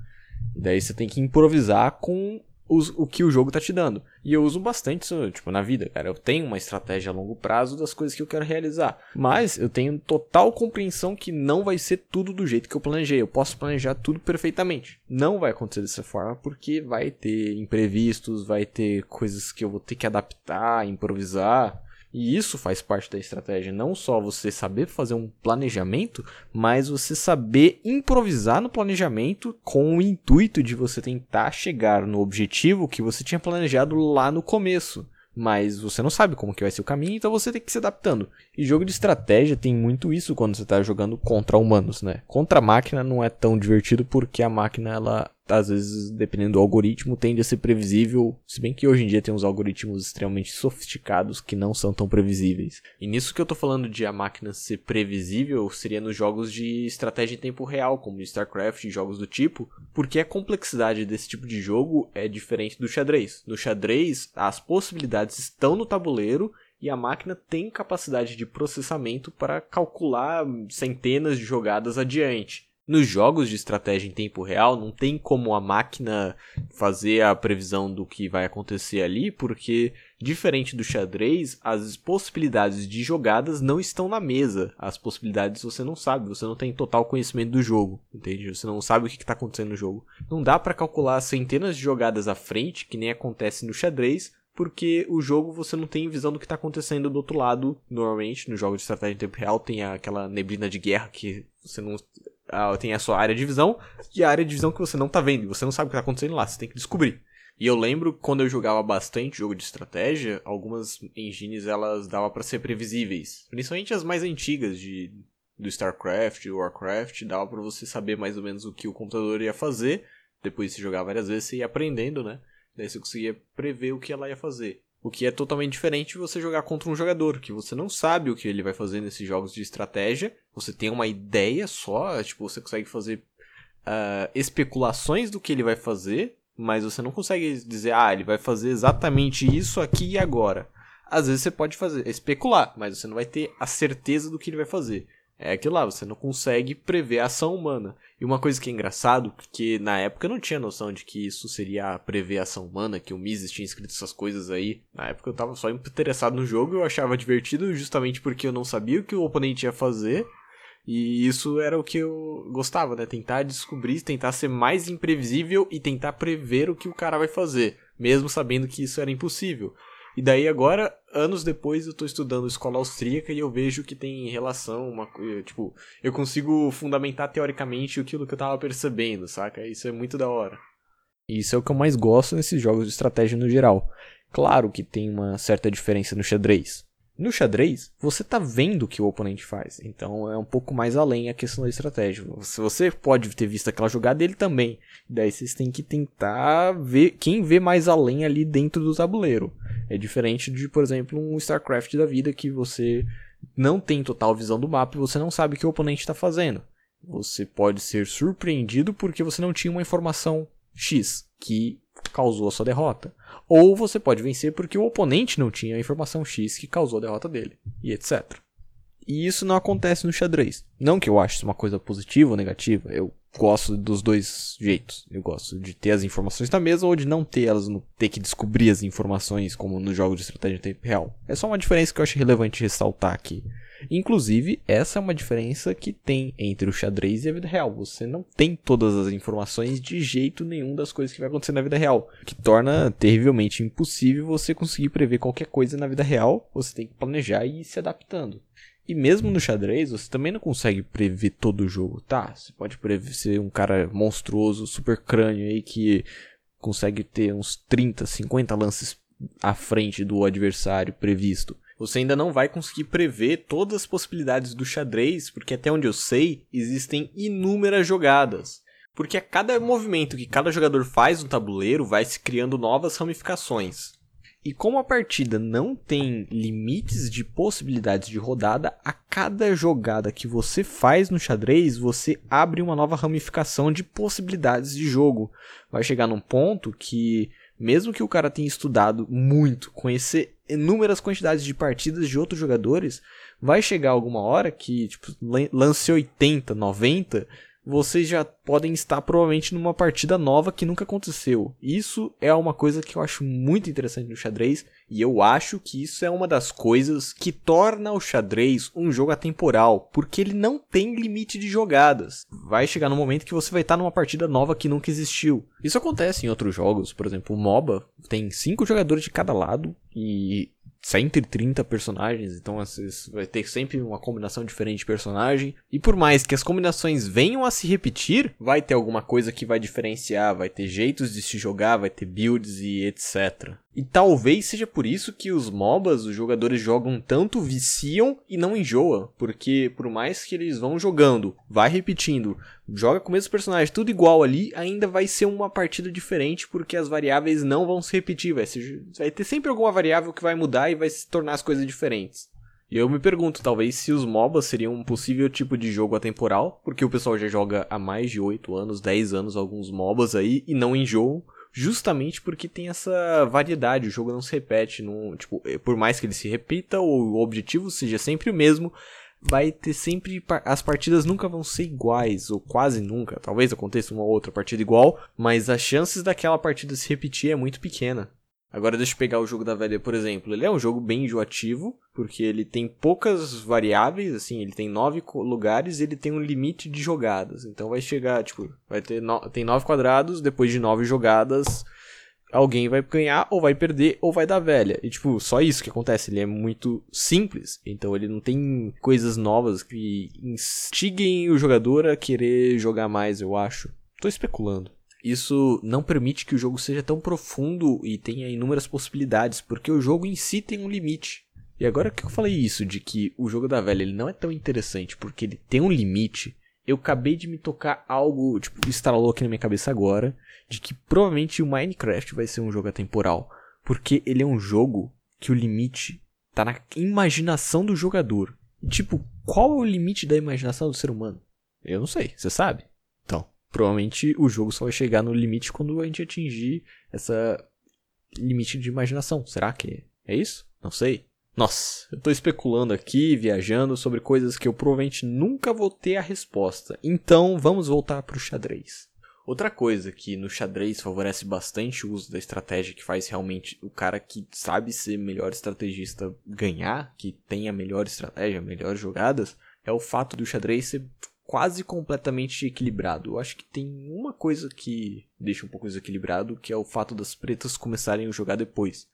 E daí você tem que improvisar com o que o jogo tá te dando. E eu uso bastante isso, tipo, na vida, cara. Eu tenho uma estratégia a longo prazo das coisas que eu quero realizar. Mas eu tenho total compreensão que não vai ser tudo do jeito que eu planejei. Eu posso planejar tudo perfeitamente. Não vai acontecer dessa forma porque vai ter imprevistos, vai ter coisas que eu vou ter que adaptar, improvisar. E isso faz parte da estratégia, não só você saber fazer um planejamento, mas você saber improvisar no planejamento com o intuito de você tentar chegar no objetivo que você tinha planejado lá no começo. Mas você não sabe como que vai ser o caminho, então você tem que se adaptando. E jogo de estratégia tem muito isso quando você está jogando contra humanos, né? Contra a máquina não é tão divertido porque a máquina ela às vezes, dependendo do algoritmo, tende a ser previsível, se bem que hoje em dia tem uns algoritmos extremamente sofisticados que não são tão previsíveis. E nisso que eu tô falando de a máquina ser previsível, seria nos jogos de estratégia em tempo real, como StarCraft e jogos do tipo, porque a complexidade desse tipo de jogo é diferente do xadrez. No xadrez, as possibilidades estão no tabuleiro e a máquina tem capacidade de processamento para calcular centenas de jogadas adiante. Nos jogos de estratégia em tempo real, não tem como a máquina fazer a previsão do que vai acontecer ali, porque, diferente do xadrez, as possibilidades de jogadas não estão na mesa. As possibilidades você não sabe, você não tem total conhecimento do jogo, entende? Você não sabe o que está acontecendo no jogo. Não dá para calcular centenas de jogadas à frente, que nem acontece no xadrez, porque o jogo você não tem visão do que está acontecendo do outro lado. Normalmente, no jogo de estratégia em tempo real, tem aquela neblina de guerra que você não tem a sua área de visão e a área de visão que você não tá vendo. Você não sabe o que tá acontecendo lá, você tem que descobrir. E eu lembro quando eu jogava bastante jogo de estratégia, algumas engines elas dava para ser previsíveis. Principalmente as mais antigas de do StarCraft, do Warcraft, dava para você saber mais ou menos o que o computador ia fazer. Depois de jogar várias vezes, você ia aprendendo, né? Daí você conseguia prever o que ela ia fazer. O que é totalmente diferente de você jogar contra um jogador, que você não sabe o que ele vai fazer nesses jogos de estratégia. Você tem uma ideia só, tipo, você consegue fazer uh, especulações do que ele vai fazer, mas você não consegue dizer, ah, ele vai fazer exatamente isso aqui e agora. Às vezes você pode fazer, especular, mas você não vai ter a certeza do que ele vai fazer. É aquilo lá, você não consegue prever a ação humana. E uma coisa que é engraçado, porque na época eu não tinha noção de que isso seria prever a ação humana, que o Mises tinha escrito essas coisas aí. Na época eu tava só interessado no jogo, eu achava divertido justamente porque eu não sabia o que o oponente ia fazer. E isso era o que eu gostava, né? Tentar descobrir, tentar ser mais imprevisível e tentar prever o que o cara vai fazer, mesmo sabendo que isso era impossível. E daí agora, anos depois, eu tô estudando escola austríaca e eu vejo que tem relação, uma tipo, eu consigo fundamentar teoricamente aquilo que eu tava percebendo, saca? Isso é muito da hora. Isso é o que eu mais gosto nesses jogos de estratégia no geral. Claro que tem uma certa diferença no xadrez. No xadrez, você tá vendo o que o oponente faz, então é um pouco mais além a questão da estratégia. Se você pode ter visto aquela jogada, ele também. Daí vocês têm que tentar ver quem vê mais além ali dentro do tabuleiro. É diferente de, por exemplo, um StarCraft da vida que você não tem total visão do mapa e você não sabe o que o oponente está fazendo. Você pode ser surpreendido porque você não tinha uma informação X que causou a sua derrota. Ou você pode vencer porque o oponente não tinha a informação X que causou a derrota dele, e etc. E isso não acontece no xadrez. Não que eu ache isso uma coisa positiva ou negativa, eu gosto dos dois jeitos. Eu gosto de ter as informações na mesa ou de não ter elas, não ter que descobrir as informações como no jogo de estratégia em tempo real. É só uma diferença que eu acho relevante ressaltar aqui. Inclusive, essa é uma diferença que tem entre o xadrez e a vida real. Você não tem todas as informações de jeito nenhum das coisas que vai acontecer na vida real, que torna terrivelmente impossível você conseguir prever qualquer coisa na vida real. Você tem que planejar e ir se adaptando. E mesmo no xadrez, você também não consegue prever todo o jogo, tá? Você pode prever ser um cara monstruoso, super crânio aí que consegue ter uns 30, 50 lances à frente do adversário previsto você ainda não vai conseguir prever todas as possibilidades do xadrez, porque até onde eu sei, existem inúmeras jogadas. Porque a cada movimento que cada jogador faz no tabuleiro vai se criando novas ramificações. E como a partida não tem limites de possibilidades de rodada, a cada jogada que você faz no xadrez, você abre uma nova ramificação de possibilidades de jogo. Vai chegar num ponto que mesmo que o cara tenha estudado muito, conhecer inúmeras quantidades de partidas de outros jogadores, vai chegar alguma hora que, tipo, lance 80, 90, vocês já podem estar provavelmente numa partida nova que nunca aconteceu. Isso é uma coisa que eu acho muito interessante no xadrez e eu acho que isso é uma das coisas que torna o xadrez um jogo atemporal, porque ele não tem limite de jogadas. Vai chegar no momento que você vai estar numa partida nova que nunca existiu. Isso acontece em outros jogos, por exemplo, o MOBA tem cinco jogadores de cada lado e 130 personagens, então vai ter sempre uma combinação diferente de personagem. E por mais que as combinações venham a se repetir, vai ter alguma coisa que vai diferenciar, vai ter jeitos de se jogar, vai ter builds e etc. E talvez seja por isso que os MOBAs, os jogadores jogam tanto, viciam e não enjoa. Porque por mais que eles vão jogando, vai repetindo, joga com o mesmo personagem, tudo igual ali, ainda vai ser uma partida diferente porque as variáveis não vão se repetir. Vai, ser, vai ter sempre alguma variável que vai mudar e vai se tornar as coisas diferentes. E eu me pergunto, talvez se os MOBAs seriam um possível tipo de jogo atemporal, porque o pessoal já joga há mais de 8 anos, 10 anos alguns MOBAs aí e não enjoam justamente porque tem essa variedade, o jogo não se repete, não, tipo, eh, por mais que ele se repita, o objetivo seja sempre o mesmo, vai ter sempre as partidas nunca vão ser iguais ou quase nunca. Talvez aconteça uma outra partida igual, mas as chances daquela partida se repetir é muito pequena. Agora deixa eu pegar o jogo da velha, por exemplo. Ele é um jogo bem enjoativo, porque ele tem poucas variáveis, assim, ele tem nove lugares e ele tem um limite de jogadas. Então vai chegar, tipo, vai ter no... tem nove quadrados, depois de nove jogadas, alguém vai ganhar ou vai perder ou vai dar velha. E tipo, só isso que acontece, ele é muito simples. Então ele não tem coisas novas que instiguem o jogador a querer jogar mais, eu acho. Tô especulando. Isso não permite que o jogo seja tão profundo e tenha inúmeras possibilidades, porque o jogo em si tem um limite. E agora que eu falei isso, de que o jogo da velha ele não é tão interessante porque ele tem um limite, eu acabei de me tocar algo, tipo, instalou aqui na minha cabeça agora, de que provavelmente o Minecraft vai ser um jogo atemporal. Porque ele é um jogo que o limite tá na imaginação do jogador. Tipo, qual é o limite da imaginação do ser humano? Eu não sei, você sabe? Provavelmente o jogo só vai chegar no limite quando a gente atingir essa limite de imaginação. Será que é isso? Não sei. Nossa, eu tô especulando aqui, viajando sobre coisas que eu provavelmente nunca vou ter a resposta. Então, vamos voltar pro xadrez. Outra coisa que no xadrez favorece bastante o uso da estratégia, que faz realmente o cara que sabe ser melhor estrategista ganhar, que tem a melhor estratégia, melhores jogadas, é o fato do xadrez ser quase completamente equilibrado. Eu acho que tem uma coisa que deixa um pouco desequilibrado, que é o fato das pretas começarem a jogar depois.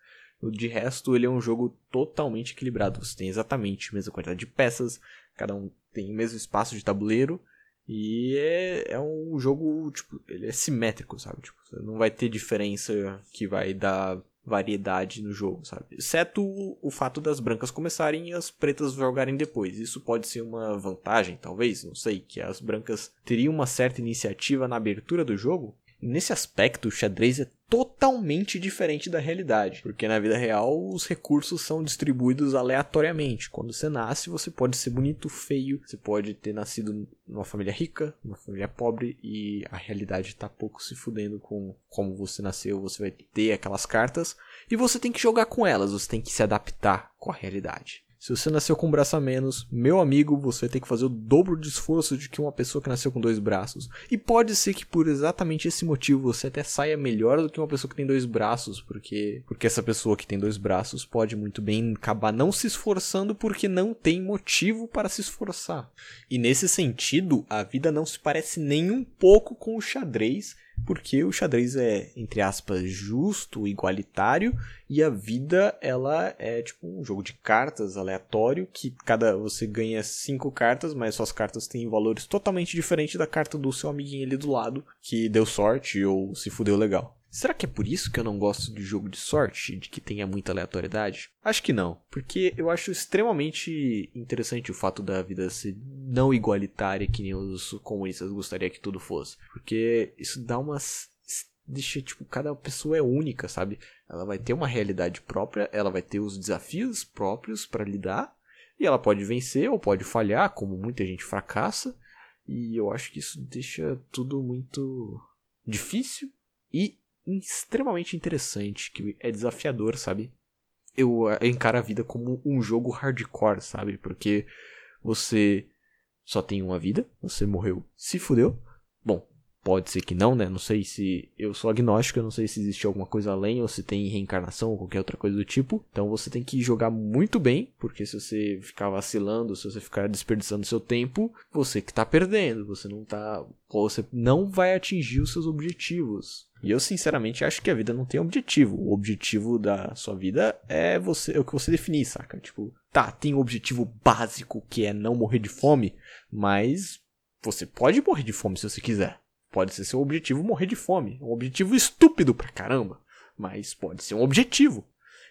De resto, ele é um jogo totalmente equilibrado. Você tem exatamente a mesma quantidade de peças, cada um tem o mesmo espaço de tabuleiro. E é, é um jogo, tipo, ele é simétrico, sabe? Tipo, não vai ter diferença que vai dar variedade no jogo, sabe? Exceto o, fato das brancas começarem e as pretas jogarem depois. Isso pode ser uma vantagem, talvez, não sei, que as brancas teriam uma certa iniciativa na abertura do jogo. Nesse aspecto, o xadrez é totalmente diferente da realidade, porque na vida real os recursos são distribuídos aleatoriamente. Quando você nasce, você pode ser bonito, feio, você pode ter nascido numa família rica, numa família pobre e a realidade está pouco se fudendo com como você nasceu, você vai ter aquelas cartas e você tem que jogar com elas, você tem que se adaptar com a realidade. Se você nasceu com um braço a menos, meu amigo, você tem que fazer o dobro de esforço de que uma pessoa que nasceu com dois braços. E pode ser que por exatamente esse motivo você até saia melhor do que uma pessoa que tem dois braços, porque porque essa pessoa que tem dois braços pode muito bem acabar não se esforçando porque não tem motivo para se esforçar. E nesse sentido, a vida não se parece nem um pouco com o xadrez porque o xadrez é, entre aspas, justo, igualitário, e a vida, ela é tipo um jogo de cartas aleatório, que cada você ganha cinco cartas, mas suas cartas têm valores totalmente diferentes da carta do seu amiguinho ali do lado, que deu sorte ou se fudeu legal. Será que é por isso que eu não gosto de jogo de sorte, de que tenha muita aleatoriedade? Acho que não, porque eu acho extremamente interessante o fato da vida ser não igualitária que nem os comunistas gostariam que tudo fosse. Porque isso dá umas deixa tipo cada pessoa é única, sabe? Ela vai ter uma realidade própria, ela vai ter os desafios próprios para lidar e ela pode vencer ou pode falhar, como muita gente fracassa. E eu acho que isso deixa tudo muito difícil e extremamente interessante, que é desafiador, sabe? Eu, eu encaro a vida como um jogo hardcore, sabe? Porque você só tem uma vida, você morreu, se fudeu. Bom, pode ser que não, né? Não sei se. Eu sou agnóstico, eu não sei se existe alguma coisa além ou se tem reencarnação ou qualquer outra coisa do tipo. Então você tem que jogar muito bem, porque se você ficar vacilando, se você ficar desperdiçando seu tempo, você que tá perdendo, você não tá. Você não vai atingir os seus objetivos. E eu sinceramente acho que a vida não tem objetivo. O objetivo da sua vida é você é o que você definir, saca? Tipo, tá, tem um objetivo básico que é não morrer de fome, mas você pode morrer de fome se você quiser. Pode ser seu objetivo morrer de fome. Um objetivo estúpido pra caramba, mas pode ser um objetivo.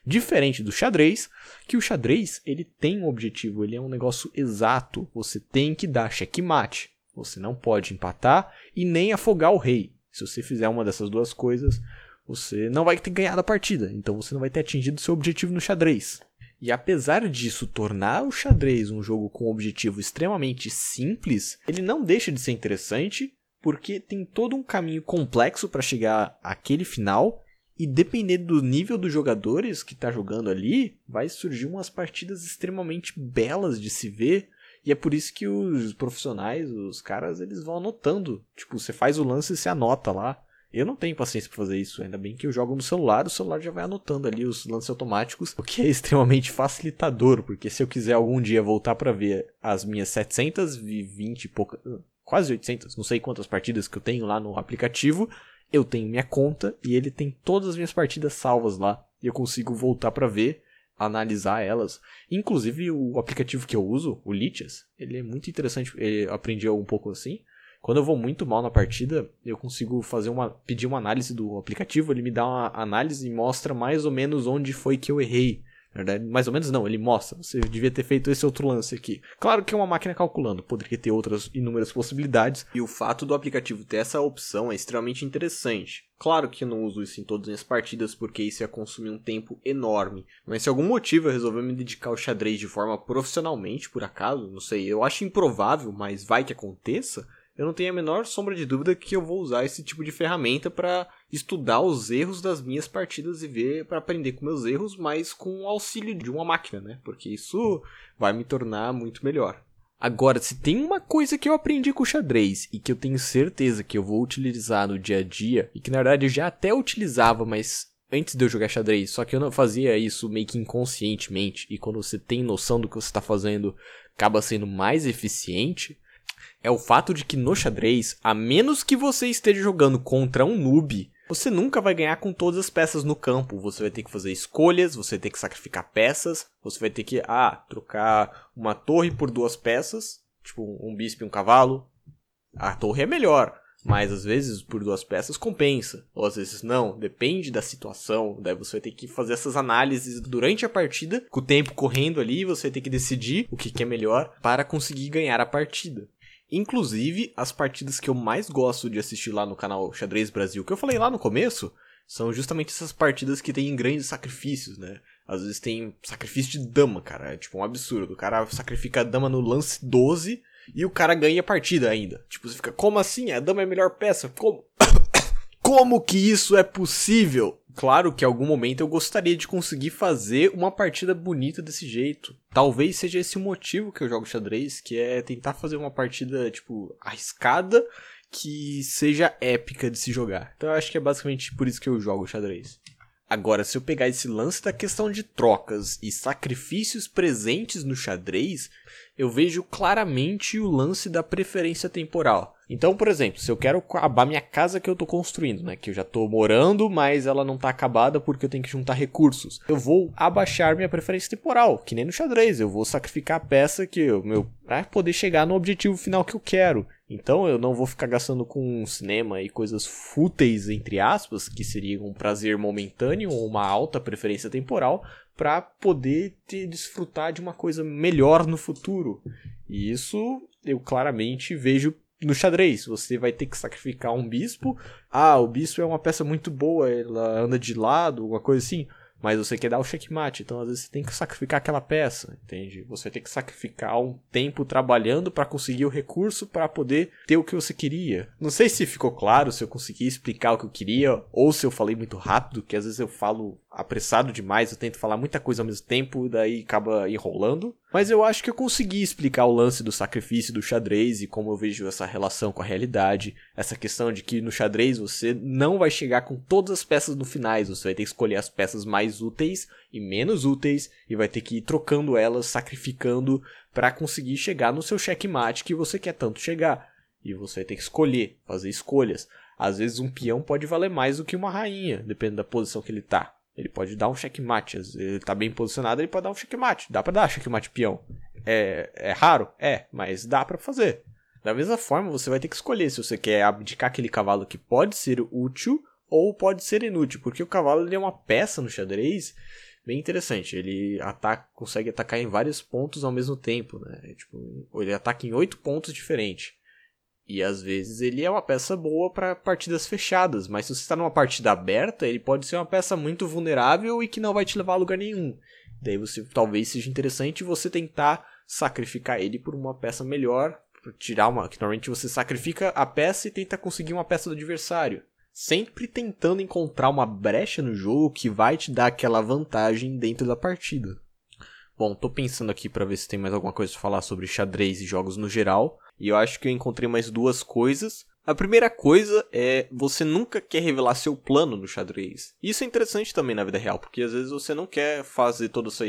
Diferente do xadrez, que o xadrez ele tem um objetivo, ele é um negócio exato. Você tem que dar checkmate. Você não pode empatar e nem afogar o rei. Se você fizer uma dessas duas coisas, você não vai ter ganhado a partida, então você não vai ter atingido seu objetivo no xadrez. E apesar disso tornar o xadrez um jogo com um objetivo extremamente simples, ele não deixa de ser interessante, porque tem todo um caminho complexo para chegar àquele final, e dependendo do nível dos jogadores que está jogando ali, vai surgir umas partidas extremamente belas de se ver, e é por isso que os profissionais, os caras, eles vão anotando. Tipo, você faz o lance e você anota lá. Eu não tenho paciência para fazer isso, ainda bem que eu jogo no celular, o celular já vai anotando ali os lances automáticos, o que é extremamente facilitador, porque se eu quiser algum dia voltar para ver as minhas 720 e poucas, quase 800, não sei quantas partidas que eu tenho lá no aplicativo, eu tenho minha conta e ele tem todas as minhas partidas salvas lá e eu consigo voltar para ver analisar elas. Inclusive o aplicativo que eu uso, o Litias, ele é muito interessante, eu aprendi um pouco assim. Quando eu vou muito mal na partida, eu consigo fazer uma pedir uma análise do aplicativo, ele me dá uma análise e mostra mais ou menos onde foi que eu errei. Na verdade, mais ou menos não, ele mostra. Você devia ter feito esse outro lance aqui. Claro que é uma máquina calculando, poderia ter outras inúmeras possibilidades. E o fato do aplicativo ter essa opção é extremamente interessante. Claro que eu não uso isso em todas as minhas partidas, porque isso ia consumir um tempo enorme. Mas se algum motivo eu resolver me dedicar ao xadrez de forma profissionalmente, por acaso, não sei, eu acho improvável, mas vai que aconteça eu não tenho a menor sombra de dúvida que eu vou usar esse tipo de ferramenta para estudar os erros das minhas partidas e ver para aprender com meus erros, mas com o auxílio de uma máquina, né? Porque isso vai me tornar muito melhor. Agora, se tem uma coisa que eu aprendi com o xadrez e que eu tenho certeza que eu vou utilizar no dia a dia, e que na verdade eu já até utilizava, mas antes de eu jogar xadrez, só que eu não fazia isso meio que inconscientemente, e quando você tem noção do que você está fazendo, acaba sendo mais eficiente, é o fato de que no xadrez, a menos que você esteja jogando contra um noob, você nunca vai ganhar com todas as peças no campo. Você vai ter que fazer escolhas, você vai ter que sacrificar peças, você vai ter que, ah, trocar uma torre por duas peças, tipo um bispo e um cavalo. A torre é melhor, Mas às vezes, por duas peças, compensa. Ou às vezes não, depende da situação. Daí você vai ter que fazer essas análises durante a partida, com o tempo correndo ali, você vai ter que decidir o que, que é melhor para conseguir ganhar a partida. Inclusive, as partidas que eu mais gosto de assistir lá no canal Xadrez Brasil, que eu falei lá no começo, são justamente essas partidas que tem grandes sacrifícios, né? Às vezes tem sacrifício de dama, cara. É tipo um absurdo. O cara sacrifica a dama no lance 12 e o cara ganha a partida ainda. Tipo, você fica, como assim? A dama é a melhor peça? Como? como que isso é possível? Claro que em algum momento eu gostaria de conseguir fazer uma partida bonita desse jeito. Talvez seja esse o motivo que eu jogo xadrez, que é tentar fazer uma partida, tipo, arriscada que seja épica de se jogar. Então eu acho que é basicamente por isso que eu jogo xadrez. Agora, se eu pegar esse lance da questão de trocas e sacrifícios presentes no xadrez, eu vejo claramente o lance da preferência temporal. Então, por exemplo, se eu quero acabar minha casa que eu estou construindo, né, que eu já estou morando, mas ela não está acabada porque eu tenho que juntar recursos, eu vou abaixar minha preferência temporal, que nem no xadrez, eu vou sacrificar a peça que eu, meu para poder chegar no objetivo final que eu quero. Então eu não vou ficar gastando com cinema e coisas fúteis entre aspas, que seria um prazer momentâneo ou uma alta preferência temporal, para poder te desfrutar de uma coisa melhor no futuro. E isso eu claramente vejo no xadrez. Você vai ter que sacrificar um bispo. Ah, o bispo é uma peça muito boa, ela anda de lado, alguma coisa assim mas você quer dar o checkmate, então às vezes você tem que sacrificar aquela peça, entende? Você tem que sacrificar um tempo trabalhando para conseguir o recurso para poder ter o que você queria. Não sei se ficou claro, se eu consegui explicar o que eu queria ou se eu falei muito rápido, que às vezes eu falo apressado demais, eu tento falar muita coisa ao mesmo tempo, daí acaba enrolando. Mas eu acho que eu consegui explicar o lance do sacrifício do xadrez e como eu vejo essa relação com a realidade. Essa questão de que no xadrez você não vai chegar com todas as peças no finais, você vai ter que escolher as peças mais úteis e menos úteis e vai ter que ir trocando elas, sacrificando para conseguir chegar no seu checkmate que você quer tanto chegar. E você vai ter que escolher, fazer escolhas. Às vezes um peão pode valer mais do que uma rainha, dependendo da posição que ele tá. Ele pode dar um checkmate. Ele tá bem posicionado, ele pode dar um checkmate. Dá pra dar checkmate peão. É, é raro? É, mas dá para fazer. Da mesma forma, você vai ter que escolher se você quer abdicar aquele cavalo que pode ser útil ou pode ser inútil. Porque o cavalo ele é uma peça no xadrez bem interessante. Ele ataca, consegue atacar em vários pontos ao mesmo tempo. Né? Tipo, ele ataca em oito pontos diferentes. E às vezes ele é uma peça boa para partidas fechadas, mas se você está numa partida aberta, ele pode ser uma peça muito vulnerável e que não vai te levar a lugar nenhum. Daí você talvez seja interessante você tentar sacrificar ele por uma peça melhor, tirar uma, que normalmente você sacrifica a peça e tenta conseguir uma peça do adversário, sempre tentando encontrar uma brecha no jogo que vai te dar aquela vantagem dentro da partida. Bom, tô pensando aqui para ver se tem mais alguma coisa para falar sobre xadrez e jogos no geral. E eu acho que eu encontrei mais duas coisas. A primeira coisa é você nunca quer revelar seu plano no xadrez. Isso é interessante também na vida real, porque às vezes você não quer fazer todo seu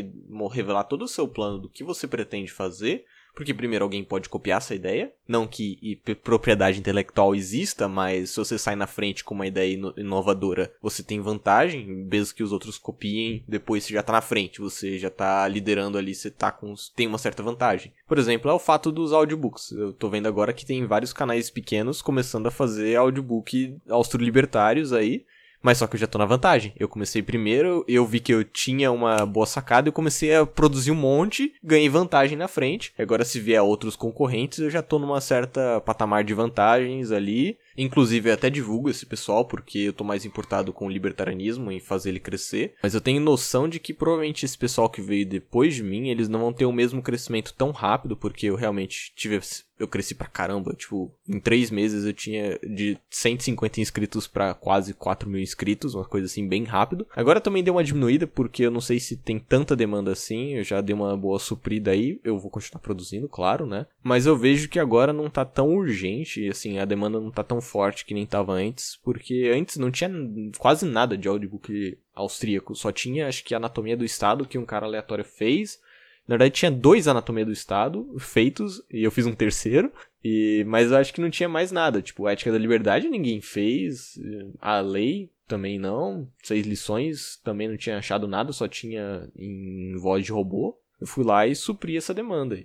revelar todo o seu plano do que você pretende fazer, porque primeiro alguém pode copiar essa ideia, não que propriedade intelectual exista, mas se você sai na frente com uma ideia inovadora, você tem vantagem, mesmo que os outros copiem, depois você já tá na frente, você já tá liderando ali, você tá com tem uma certa vantagem. Por exemplo, é o fato dos audiobooks. Eu tô vendo agora que tem vários canais pequenos começando a fazer audiobook austro-libertários aí, mas só que eu já tô na vantagem. Eu comecei primeiro, eu vi que eu tinha uma boa sacada, eu comecei a produzir um monte, ganhei vantagem na frente. Agora, se vier outros concorrentes, eu já tô numa certa patamar de vantagens ali. Inclusive, eu até divulgo esse pessoal porque eu tô mais importado com o libertarianismo em fazer ele crescer. Mas eu tenho noção de que provavelmente esse pessoal que veio depois de mim, eles não vão ter o mesmo crescimento tão rápido, porque eu realmente tive. Eu cresci pra caramba. Tipo, em três meses eu tinha de 150 inscritos para quase 4 mil inscritos, uma coisa assim, bem rápido. Agora também deu uma diminuída, porque eu não sei se tem tanta demanda assim. Eu já dei uma boa suprida aí. Eu vou continuar produzindo, claro, né? Mas eu vejo que agora não tá tão urgente, assim, a demanda não tá tão forte que nem tava antes, porque antes não tinha quase nada de audiobook austríaco, só tinha acho que Anatomia do Estado que um cara aleatório fez. Na verdade tinha dois Anatomia do Estado feitos e eu fiz um terceiro, e mas eu acho que não tinha mais nada, tipo, Ética da Liberdade ninguém fez, a lei também não, seis lições também não tinha achado nada, só tinha em voz de robô. Eu fui lá e supri essa demanda.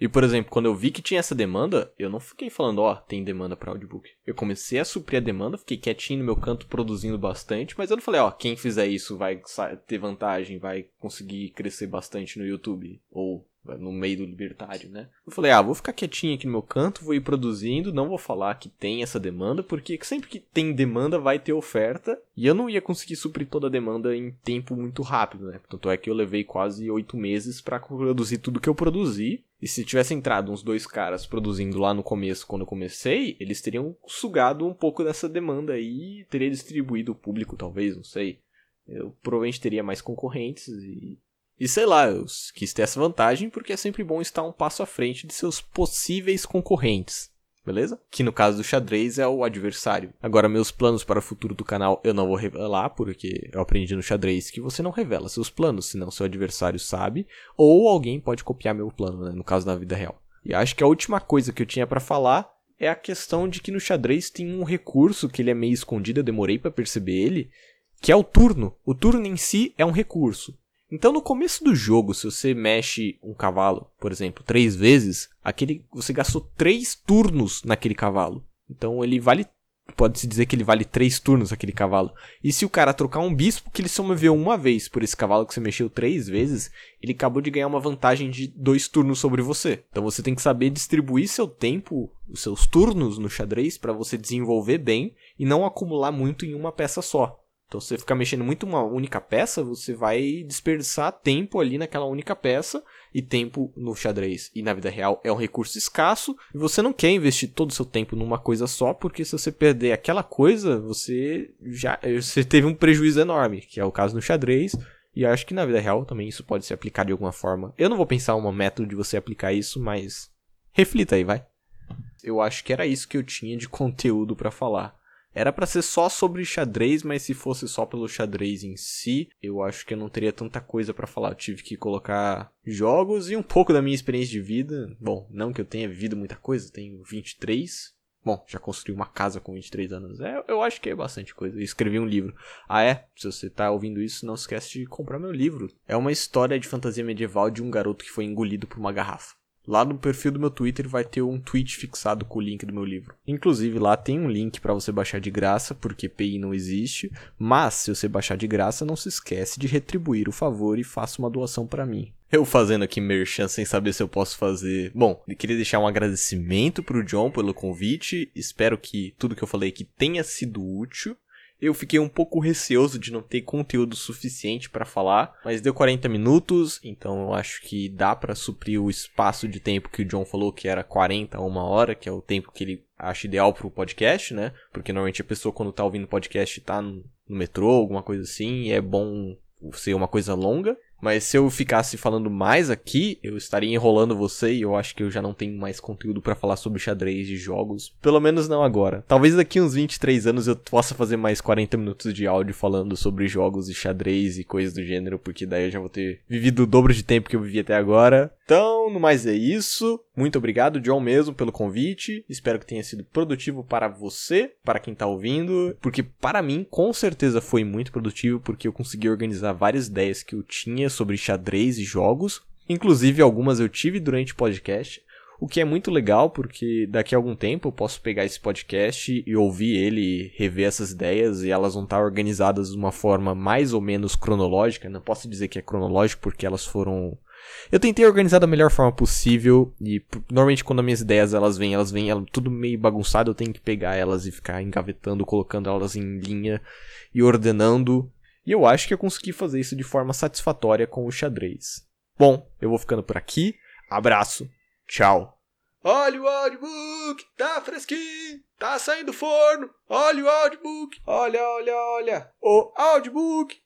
E, por exemplo, quando eu vi que tinha essa demanda, eu não fiquei falando, ó, oh, tem demanda para audiobook. Eu comecei a suprir a demanda, fiquei quietinho no meu canto produzindo bastante, mas eu não falei, ó, oh, quem fizer isso vai ter vantagem, vai conseguir crescer bastante no YouTube. Ou no meio do libertário, né? Eu falei, ah, vou ficar quietinho aqui no meu canto, vou ir produzindo, não vou falar que tem essa demanda, porque sempre que tem demanda vai ter oferta, e eu não ia conseguir suprir toda a demanda em tempo muito rápido, né? Tanto é que eu levei quase oito meses para produzir tudo que eu produzi, e se tivesse entrado uns dois caras produzindo lá no começo, quando eu comecei, eles teriam sugado um pouco dessa demanda aí, teria distribuído o público, talvez, não sei. Eu provavelmente teria mais concorrentes e e sei lá, eu quis ter essa vantagem porque é sempre bom estar um passo à frente de seus possíveis concorrentes. Beleza? Que no caso do xadrez é o adversário. Agora, meus planos para o futuro do canal eu não vou revelar, porque eu aprendi no xadrez que você não revela seus planos, senão seu adversário sabe, ou alguém pode copiar meu plano, né? no caso da vida real. E acho que a última coisa que eu tinha para falar é a questão de que no xadrez tem um recurso que ele é meio escondido, eu demorei para perceber ele, que é o turno. O turno em si é um recurso. Então, no começo do jogo, se você mexe um cavalo, por exemplo, três vezes, aquele você gastou três turnos naquele cavalo. Então, ele vale. Pode-se dizer que ele vale três turnos aquele cavalo. E se o cara trocar um bispo que ele só moveu uma vez por esse cavalo que você mexeu três vezes, ele acabou de ganhar uma vantagem de dois turnos sobre você. Então você tem que saber distribuir seu tempo, os seus turnos no xadrez para você desenvolver bem e não acumular muito em uma peça só. Então, se você ficar mexendo muito uma única peça, você vai desperdiçar tempo ali naquela única peça. E tempo no xadrez e na vida real é um recurso escasso. E você não quer investir todo o seu tempo numa coisa só, porque se você perder aquela coisa, você já você teve um prejuízo enorme, que é o caso no xadrez. E acho que na vida real também isso pode ser aplicado de alguma forma. Eu não vou pensar uma método de você aplicar isso, mas reflita aí, vai. Eu acho que era isso que eu tinha de conteúdo para falar. Era para ser só sobre xadrez, mas se fosse só pelo xadrez em si, eu acho que eu não teria tanta coisa para falar. Eu tive que colocar jogos e um pouco da minha experiência de vida. Bom, não que eu tenha vivido muita coisa, tenho 23. Bom, já construí uma casa com 23 anos. É, eu acho que é bastante coisa. Escrevi um livro. Ah, é? Se você tá ouvindo isso, não esquece de comprar meu livro. É uma história de fantasia medieval de um garoto que foi engolido por uma garrafa. Lá no perfil do meu Twitter vai ter um tweet fixado com o link do meu livro. Inclusive lá tem um link para você baixar de graça, porque PI não existe, mas se você baixar de graça, não se esquece de retribuir o favor e faça uma doação para mim. Eu fazendo aqui merchan sem saber se eu posso fazer. Bom, queria deixar um agradecimento pro John pelo convite. Espero que tudo que eu falei aqui tenha sido útil. Eu fiquei um pouco receoso de não ter conteúdo suficiente para falar, mas deu 40 minutos, então eu acho que dá para suprir o espaço de tempo que o John falou que era 40 a uma hora, que é o tempo que ele acha ideal pro podcast, né? Porque normalmente a pessoa quando tá ouvindo podcast tá no metrô, alguma coisa assim, e é bom ser uma coisa longa. Mas se eu ficasse falando mais aqui, eu estaria enrolando você e eu acho que eu já não tenho mais conteúdo para falar sobre xadrez de jogos. Pelo menos não agora. Talvez daqui uns 23 anos eu possa fazer mais 40 minutos de áudio falando sobre jogos e xadrez e coisas do gênero, porque daí eu já vou ter vivido o dobro de tempo que eu vivi até agora. Então, no mais é isso. Muito obrigado, John, mesmo, pelo convite. Espero que tenha sido produtivo para você, para quem tá ouvindo, porque para mim, com certeza foi muito produtivo, porque eu consegui organizar várias ideias que eu tinha sobre xadrez e jogos. Inclusive, algumas eu tive durante o podcast. O que é muito legal, porque daqui a algum tempo eu posso pegar esse podcast e ouvir ele, rever essas ideias, e elas vão estar organizadas de uma forma mais ou menos cronológica. Não posso dizer que é cronológico, porque elas foram eu tentei organizar da melhor forma possível e normalmente quando as minhas ideias elas vêm, elas vêm elas, tudo meio bagunçado, eu tenho que pegar elas e ficar engavetando, colocando elas em linha e ordenando. E eu acho que eu consegui fazer isso de forma satisfatória com o xadrez. Bom, eu vou ficando por aqui. Abraço. Tchau. Olha o audiobook, tá fresquinho, tá saindo do forno. Olha o audiobook, olha, olha, olha. O audiobook